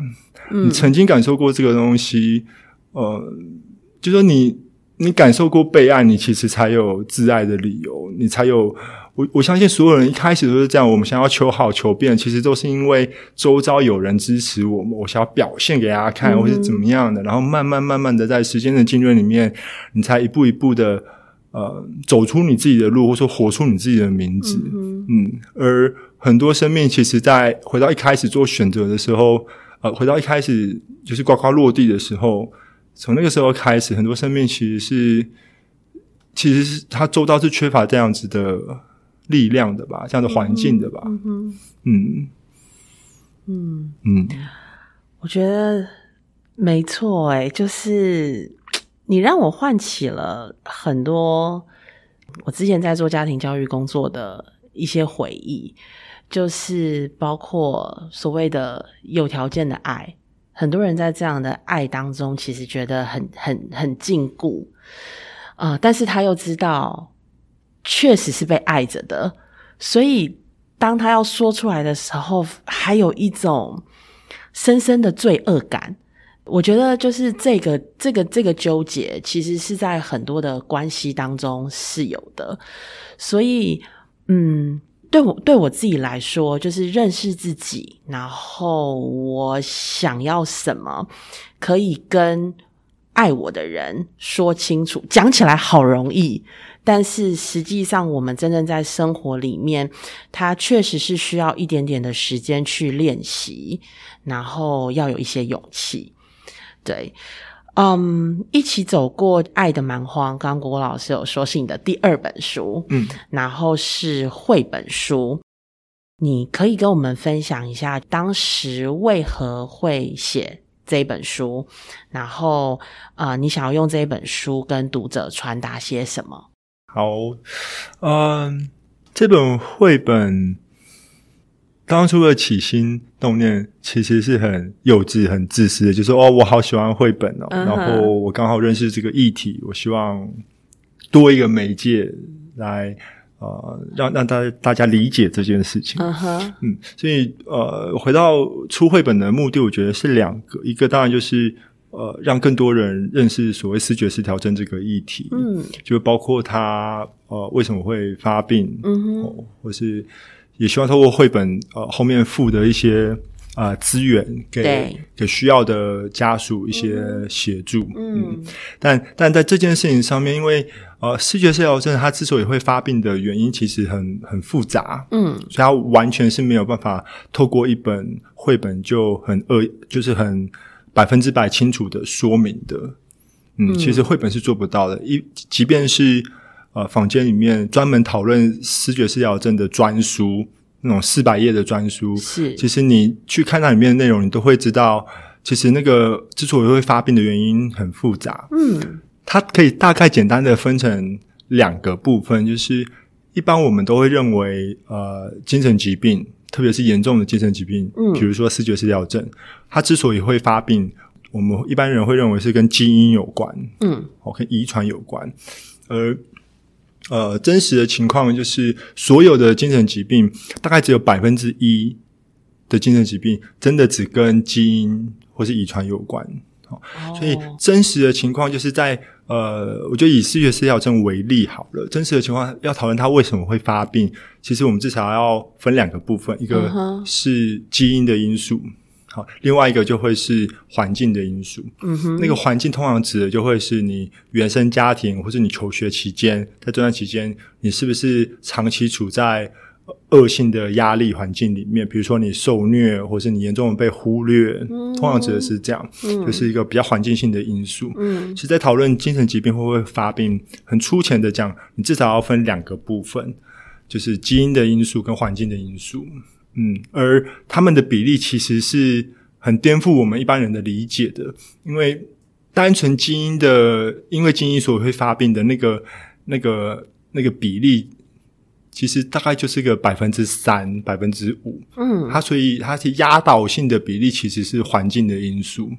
你曾经感受过这个东西，呃，就说你。你感受过被爱，你其实才有自爱的理由，你才有我我相信所有人一开始都是这样。我们想要求好求变，其实都是因为周遭有人支持我们，我想要表现给大家看，或是怎么样的。然后慢慢慢慢的在时间的浸润里面，你才一步一步的呃走出你自己的路，或者说活出你自己的名字。嗯，而很多生命其实，在回到一开始做选择的时候，呃，回到一开始就是呱呱落地的时候。从那个时候开始，很多生命其实是，其实是他周遭是缺乏这样子的力量的吧，这样的环境的吧。嗯，嗯。嗯。嗯，我觉得没错，哎，就是你让我唤起了很多我之前在做家庭教育工作的一些回忆，就是包括所谓的有条件的爱，很多人在这样的爱当中，其实觉得很很很禁锢啊，但是他又知道确实是被爱着的，所以。当他要说出来的时候，还有一种深深的罪恶感。我觉得，就是这个、这个、这个纠结，其实是在很多的关系当中是有的。所以，嗯，对我对我自己来说，就是认识自己，然后我想要什么，可以跟爱我的人说清楚。讲起来好容易。但是实际上，我们真正在生活里面，它确实是需要一点点的时间去练习，然后要有一些勇气。对，嗯，一起走过爱的蛮荒。刚刚郭老师有说是你的第二本书，嗯，然后是绘本书，你可以跟我们分享一下当时为何会写这本书，然后啊，你想要用这一本书跟读者传达些什么？好，嗯，这本绘本当初的起心动念其实是很幼稚、很自私的，就是哦，我好喜欢绘本哦，然后我刚好认识这个议题，我希望多一个媒介来呃，让让大大家理解这件事情。嗯哼，嗯，所以呃，回到出绘本的目的，我觉得是两个，一个当然就是。呃，让更多人认识所谓视觉失调症这个议题，嗯，就包括他呃为什么会发病，嗯哼，或是也希望透过绘本呃后面附的一些啊资源给给需要的家属一些协助，嗯，但但在这件事情上面，因为呃视觉失调症它之所以会发病的原因其实很很复杂，嗯，所以它完全是没有办法透过一本绘本就很恶就是很。百分之百清楚的说明的，嗯，其实绘本是做不到的。一，即便是呃，房间里面专门讨论视觉失调症的专书，那种四百页的专书，是，其实你去看它里面的内容，你都会知道，其实那个之所以会发病的原因很复杂。嗯，它可以大概简单的分成两个部分，就是一般我们都会认为，呃，精神疾病。特别是严重的精神疾病，嗯，比如说视觉失调症，它之所以会发病，我们一般人会认为是跟基因有关，嗯，哦，跟遗传有关。而呃，真实的情况就是，所有的精神疾病大概只有百分之一的精神疾病真的只跟基因或是遗传有关。好，所以真实的情况就是在。呃，我觉得以视觉失调症为例好了，真实的情况要讨论它为什么会发病，其实我们至少要分两个部分，一个是基因的因素，好，另外一个就会是环境的因素。嗯哼，那个环境通常指的就会是你原生家庭，或是你求学期间，在这段期间，你是不是长期处在。恶性的压力环境里面，比如说你受虐，或是你严重的被忽略，通常指的是这样，就是一个比较环境性的因素。嗯，其实，在讨论精神疾病会不会发病，很粗浅的讲，你至少要分两个部分，就是基因的因素跟环境的因素。嗯，而他们的比例其实是很颠覆我们一般人的理解的，因为单纯基因的，因为基因所会发病的那个、那个、那个比例。其实大概就是个百分之三、百分之五，嗯，它所以它是压倒性的比例，其实是环境的因素，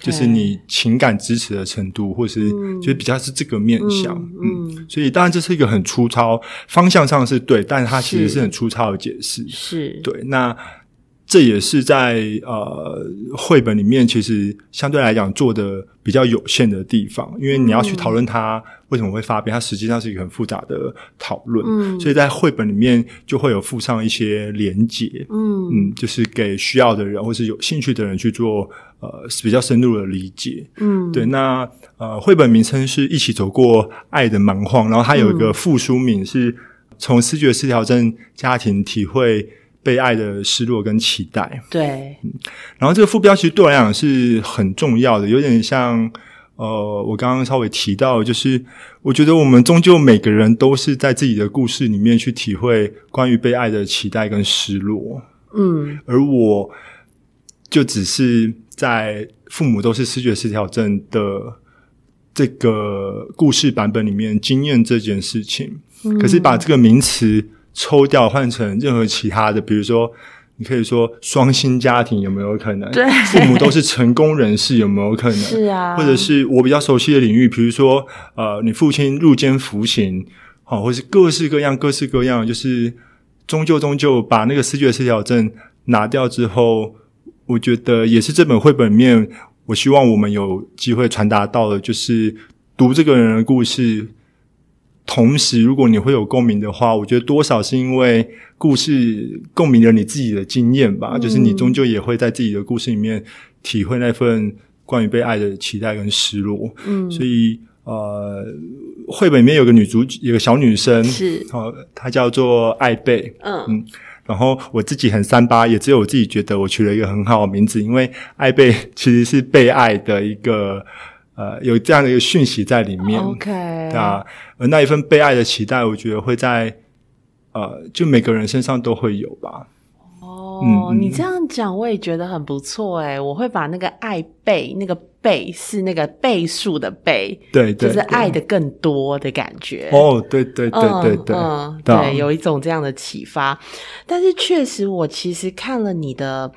就是你情感支持的程度，或是就比较是这个面向，嗯，所以当然这是一个很粗糙，方向上是对，但是它其实是。很粗糙的解释，是。对那。这也是在呃绘本里面，其实相对来讲做的比较有限的地方，因为你要去讨论它为什么会发病，它实际上是一个很复杂的讨论。嗯，所以在绘本里面就会有附上一些连结，嗯嗯，就是给需要的人或是有兴趣的人去做呃比较深入的理解。嗯，对。那呃绘本名称是一起走过爱的蛮荒，然后它有一个副书名是从视觉失调症家庭体会。被爱的失落跟期待，对，然后这个副标其实对我来讲是很重要的，有点像呃，我刚刚稍微提到，就是我觉得我们终究每个人都是在自己的故事里面去体会关于被爱的期待跟失落，嗯，而我就只是在父母都是视觉失调症的这个故事版本里面经验这件事情。可是把这个名词抽掉，换成任何其他的，比如说。你可以说双薪家庭有没有可能？对，父母都是成功人士有没有可能？是啊，或者是我比较熟悉的领域，比如说呃，你父亲入监服刑，好，或是各式各样、各式各样，就是终究终究把那个视觉失调症拿掉之后，我觉得也是这本绘本面，我希望我们有机会传达到的，就是读这个人的故事。同时，如果你会有共鸣的话，我觉得多少是因为故事共鸣了你自己的经验吧。就是你终究也会在自己的故事里面体会那份关于被爱的期待跟失落。嗯，所以呃，绘本里面有个女主，有个小女生，是哦，她叫做艾贝。嗯嗯，然后我自己很三八，也只有我自己觉得我取了一个很好的名字，因为艾贝其实是被爱的一个。呃，有这样的一个讯息在里面，OK，啊，而那一份被爱的期待，我觉得会在呃，就每个人身上都会有吧。哦，你这样讲，我也觉得很不错哎。我会把那个爱倍，那个倍是那个倍数的倍，对，就是爱的更多的感觉。哦，对对对对对，对，有一种这样的启发。但是确实，我其实看了你的。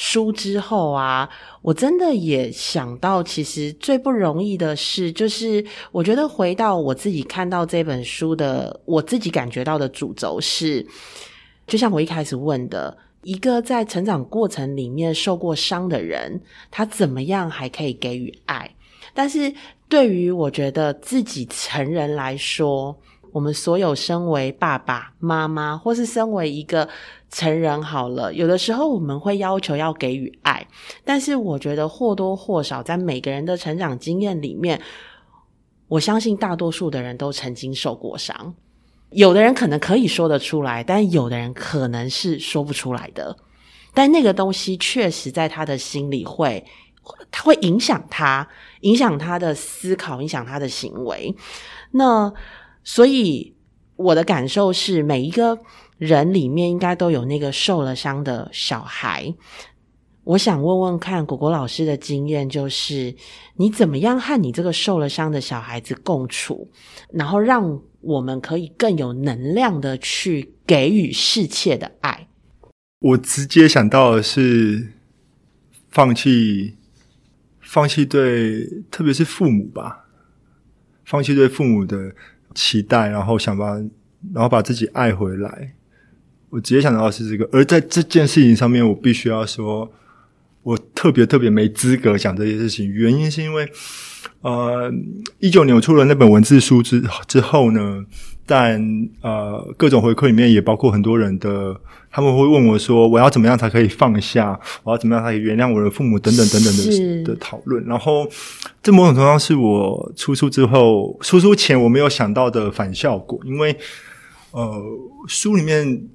书之后啊，我真的也想到，其实最不容易的是，就是我觉得回到我自己看到这本书的，我自己感觉到的主轴是，就像我一开始问的，一个在成长过程里面受过伤的人，他怎么样还可以给予爱？但是对于我觉得自己成人来说，我们所有身为爸爸妈妈，或是身为一个。成人好了，有的时候我们会要求要给予爱，但是我觉得或多或少在每个人的成长经验里面，我相信大多数的人都曾经受过伤。有的人可能可以说得出来，但有的人可能是说不出来的。但那个东西确实在他的心里会，他会影响他，影响他的思考，影响他的行为。那所以我的感受是，每一个。人里面应该都有那个受了伤的小孩。我想问问看，果果老师的经验就是，你怎么样和你这个受了伤的小孩子共处，然后让我们可以更有能量的去给予世切的爱。我直接想到的是放弃，放弃对，特别是父母吧，放弃对父母的期待，然后想把，然后把自己爱回来。我直接想到的是这个，而在这件事情上面，我必须要说，我特别特别没资格讲这些事情。原因是因为，呃，一九年我出了那本文字书之之后呢，但呃，各种回馈里面也包括很多人的，他们会问我说，我要怎么样才可以放下？我要怎么样才可以原谅我的父母？等等等等的的讨论。然后，这某种程度上是我出书之后，出书前我没有想到的反效果，因为呃，书里面。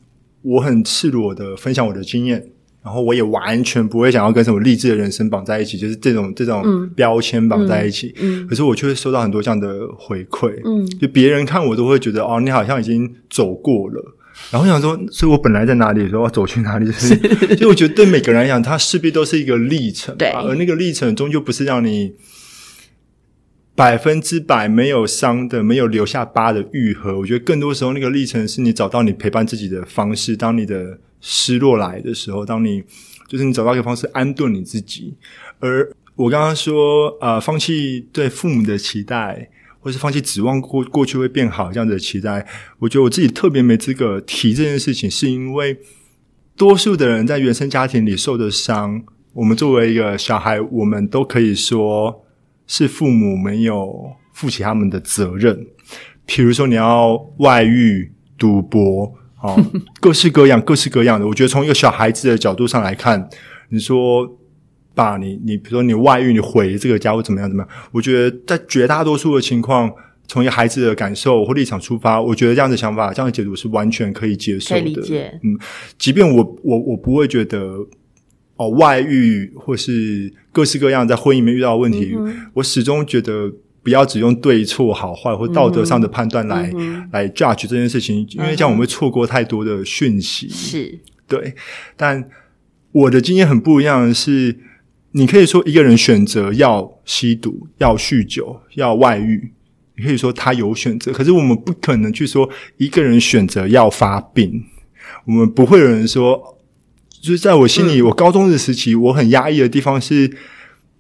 我很赤裸的分享我的经验，然后我也完全不会想要跟什么励志的人生绑在一起，就是这种这种标签绑在一起。嗯，可是我却会收到很多这样的回馈。嗯，就别人看我都会觉得哦，你好像已经走过了。然后我想说，所以我本来在哪里，说要走去哪里，就是所以 我觉得对每个人来讲，它势必都是一个历程。对，而那个历程终究不是让你。百分之百没有伤的，没有留下疤的愈合。我觉得更多时候，那个历程是你找到你陪伴自己的方式。当你的失落来的时候，当你就是你找到一个方式安顿你自己。而我刚刚说，呃，放弃对父母的期待，或是放弃指望过过去会变好这样子的期待，我觉得我自己特别没资格提这件事情，是因为多数的人在原生家庭里受的伤，我们作为一个小孩，我们都可以说。是父母没有负起他们的责任，比如说你要外遇、赌博，哦，各式各样、各式各样的。我觉得从一个小孩子的角度上来看，你说爸，你你比如说你外遇，你毁这个家或怎么样怎么样？我觉得在绝大多数的情况，从一个孩子的感受或立场出发，我觉得这样的想法、这样的解读是完全可以接受的。理解，嗯，即便我我我不会觉得。哦，外遇或是各式各样在婚姻里面遇到的问题，我始终觉得不要只用对错好坏或道德上的判断来来 judge 这件事情，因为这样我们会错过太多的讯息。是对，但我的经验很不一样的是，你可以说一个人选择要吸毒、要酗酒、要外遇，你可以说他有选择。可是我们不可能去说一个人选择要发病，我们不会有人说，就是在我心里，我高中的时期，我很压抑的地方是。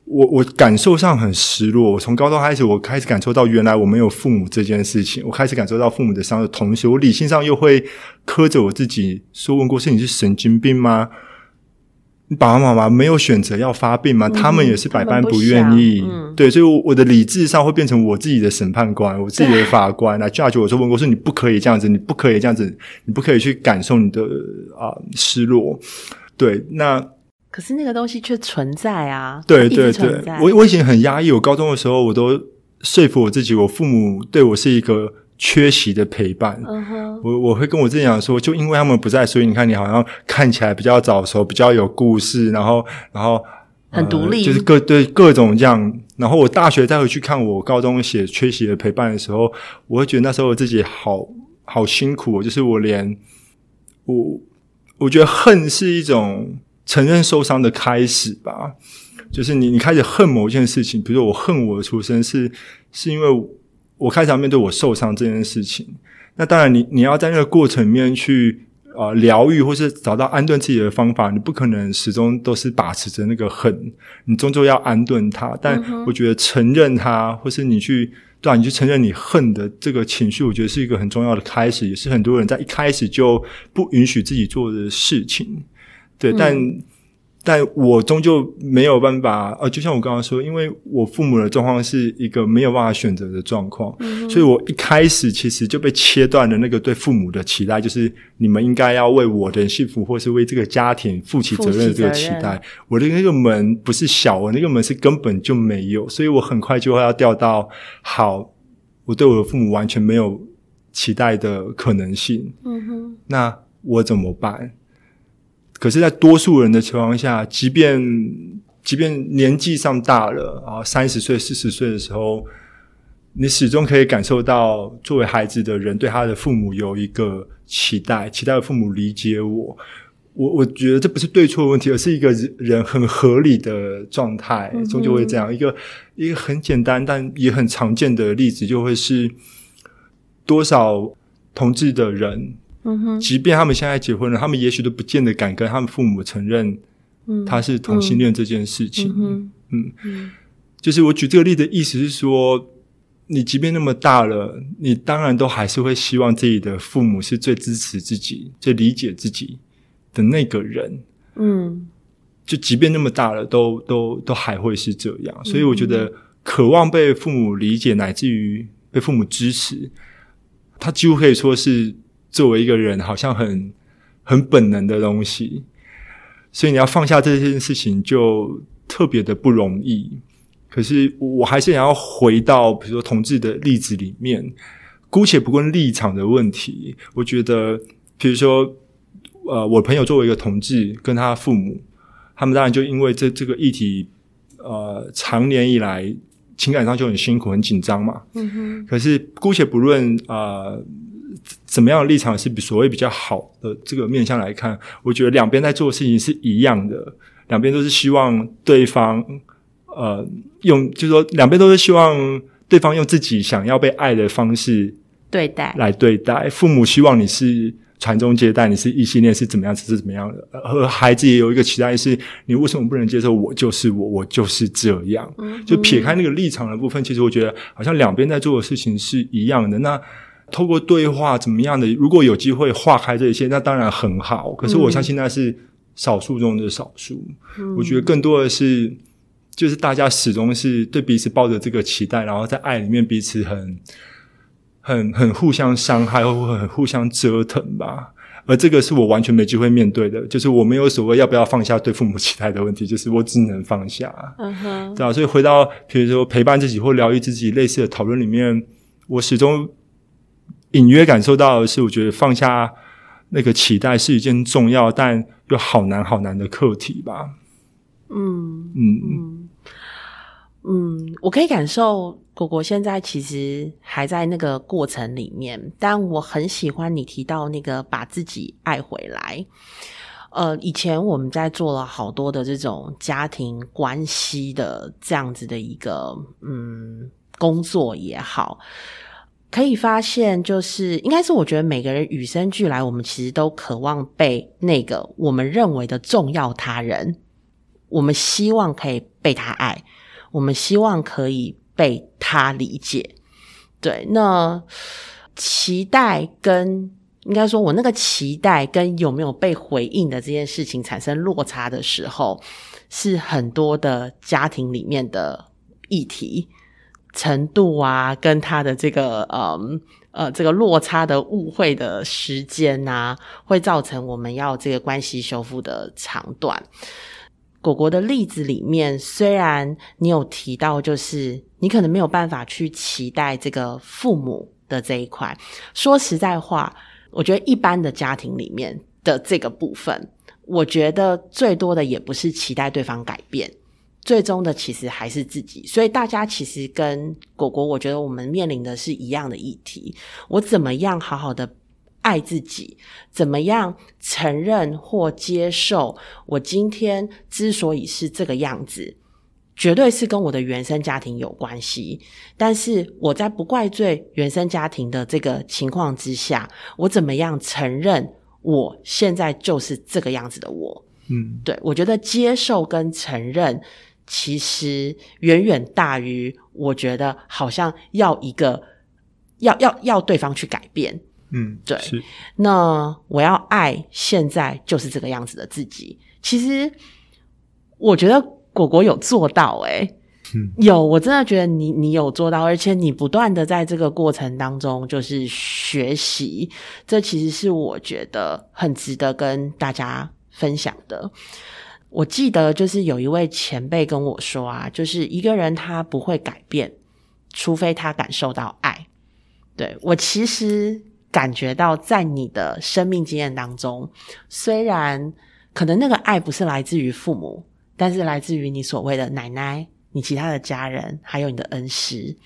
我我感受上很失落。我从高中开始，我开始感受到原来我没有父母这件事情。我开始感受到父母的伤的同时，我理性上又会苛责我自己，说问过是你是神经病吗？你爸爸妈妈没有选择要发病吗？他们也是百般不愿意。对，所以我的理智上会变成我自己的审判官，我自己的法官来 judge 我说文国说你不可以这样子，你不可以这样子，你不可以去感受你的啊失落。对，那。可是那个东西却存在啊！对对对，我我以前很压抑。我高中的时候，我都说服我自己，我父母对我是一个缺席的陪伴。我我会跟我自己讲说，就因为他们不在，所以你看你好像看起来比较早熟，比较有故事，然后然后很独立，就是各对各种这样。然后我大学再回去看我高中写缺席的陪伴的时候，我会觉得那时候我自己好好辛苦。就是我连我我觉得恨是一种。承认受伤的开始吧，就是你，你开始恨某件事情，比如说我恨我的出生是是因为我开始要面对我受伤这件事情。那当然，你你要在那个过程里面去啊疗愈，或是找到安顿自己的方法，你不可能始终都是把持着那个恨，你终究要安顿它。但我觉得承认它，或是你去对啊，你去承认你恨的这个情绪，我觉得是一个很重要的开始，也是很多人在一开始就不允许自己做的事情。对，但但我终究没有办法，呃，就像我刚刚说，因为我父母的状况是一个没有办法选择的状况，所以我一开始其实就被切断了那个对父母的期待，就是你们应该要为我的幸福或是为这个家庭负起责任的这个期待。我的那个门不是小，我那个门是根本就没有，所以我很快就会要掉到好，我对我的父母完全没有期待的可能性。嗯哼，那我怎么办？可是，在多数人的情况下，即便即便年纪上大了啊，三十岁、四十岁的时候，你始终可以感受到，作为孩子的人对他的父母有一个期待，期待父母理解我。我我觉得这不是对错问题，而是一个人很合理的状态，终究会这样。一个一个很简单但也很常见的例子，就会是多少同志的人。嗯哼，即便他们现在结婚了，他们也许都不见得敢跟他们父母承认，他是同性恋这件事情。嗯嗯，就是我举这个例的意思是说，你即便那么大了，你当然都还是会希望自己的父母是最支持自己、最理解自己的那个人。嗯，就即便那么大了，都都都还会是这样。所以我觉得，渴望被父母理解，乃至于被父母支持，他几乎可以说是。作为一个人，好像很很本能的东西，所以你要放下这件事情，就特别的不容易。可是我还是想要回到，比如说同志的例子里面，姑且不论立场的问题，我觉得，比如说，呃，我朋友作为一个同志，跟他父母，他们当然就因为这这个议题，呃，长年以来情感上就很辛苦、很紧张嘛。嗯哼。可是姑且不论啊。怎么样的立场是比所谓比较好的这个面向来看，我觉得两边在做的事情是一样的，两边都是希望对方，呃，用就是说两边都是希望对方用自己想要被爱的方式对待来对待。父母希望你是传宗接代，你是异性恋是怎么样子是怎么样的，而孩子也有一个期待是，你为什么不能接受我就是我，我就是这样？就撇开那个立场的部分，其实我觉得好像两边在做的事情是一样的。那。透过对话怎么样的？如果有机会化开这些，那当然很好。可是我相信那是少数中的少数。我觉得更多的是，就是大家始终是对彼此抱着这个期待，然后在爱里面彼此很、很、很互相伤害，或很互相折腾吧。而这个是我完全没机会面对的，就是我没有所谓要不要放下对父母期待的问题，就是我只能放下。嗯哼，对啊。所以回到比如说陪伴自己或疗愈自己类似的讨论里面，我始终。隐约感受到的是，我觉得放下那个期待是一件重要但又好难好难的课题吧。嗯嗯嗯嗯，我可以感受果果现在其实还在那个过程里面，但我很喜欢你提到那个把自己爱回来。呃，以前我们在做了好多的这种家庭关系的这样子的一个嗯工作也好，可以发现，就是应该是我觉得每个人与生俱来，我们其实都渴望被那个我们认为的重要他人，我们希望可以被他爱，我们希望可以被他理解。对，那期待跟应该说，我那个期待跟有没有被回应的这件事情产生落差的时候，是很多的家庭里面的议题程度啊，跟他的这个嗯呃这个落差的误会的时间啊，会造成我们要这个关系修复的长短。果果的例子里面，虽然你有提到，就是你可能没有办法去期待这个父母的这一块。说实在话，我觉得一般的家庭里面的这个部分，我觉得最多的也不是期待对方改变，最终的其实还是自己。所以大家其实跟果果，我觉得我们面临的是一样的议题：我怎么样好好的。爱自己，怎么样承认或接受我今天之所以是这个样子，绝对是跟我的原生家庭有关系。但是我在不怪罪原生家庭的这个情况之下，我怎么样承认我现在就是这个样子的我？嗯，对我觉得接受跟承认，其实远远大于我觉得好像要一个要要要对方去改变。嗯，对。那我要爱现在就是这个样子的自己。其实我觉得果果有做到，诶有，我真的觉得你你有做到，而且你不断的在这个过程当中就是学习，这其实是我觉得很值得跟大家分享的。我记得就是有一位前辈跟我说啊，就是一个人他不会改变，除非他感受到爱。对我其实。感觉到在你的生命经验当中，虽然可能那个爱不是来自于父母，但是来自于你所谓的奶奶、你其他的家人，还有你的恩师。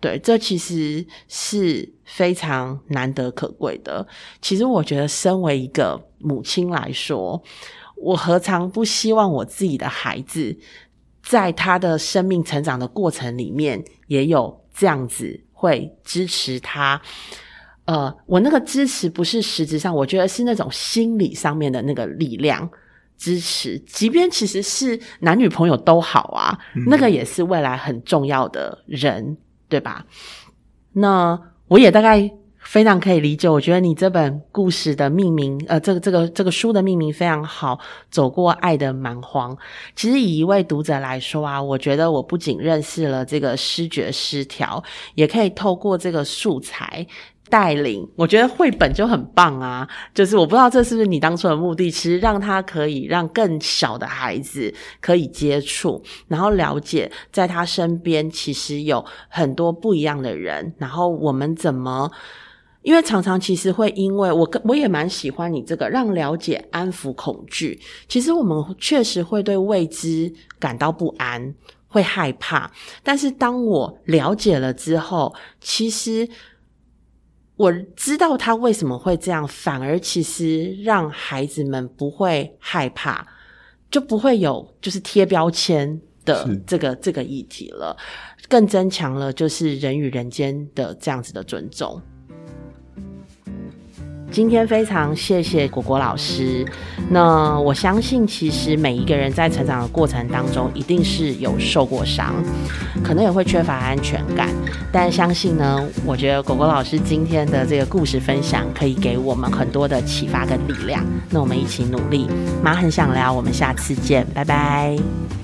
对，这其实是非常难得可贵的。其实我觉得，身为一个母亲来说，我何尝不希望我自己的孩子，在他的生命成长的过程里面，也有这样子会支持他。呃，我那个支持不是实质上，我觉得是那种心理上面的那个力量支持，即便其实是男女朋友都好啊，那个也是未来很重要的人，对吧？那我也大概非常可以理解，我觉得你这本故事的命名，呃，这个这个这个书的命名非常好，走过爱的蛮荒。其实以一位读者来说啊，我觉得我不仅认识了这个视觉失调，也可以透过这个素材。带领，我觉得绘本就很棒啊！就是我不知道这是不是你当初的目的，其实让他可以让更小的孩子可以接触，然后了解在他身边其实有很多不一样的人。然后我们怎么？因为常常其实会因为我跟我也蛮喜欢你这个让了解安抚恐惧。其实我们确实会对未知感到不安，会害怕。但是当我了解了之后，其实。我知道他为什么会这样，反而其实让孩子们不会害怕，就不会有就是贴标签的这个这个议题了，更增强了就是人与人间的这样子的尊重。今天非常谢谢果果老师。那我相信，其实每一个人在成长的过程当中，一定是有受过伤，可能也会缺乏安全感。但相信呢，我觉得果果老师今天的这个故事分享，可以给我们很多的启发跟力量。那我们一起努力，妈很想聊，我们下次见，拜拜。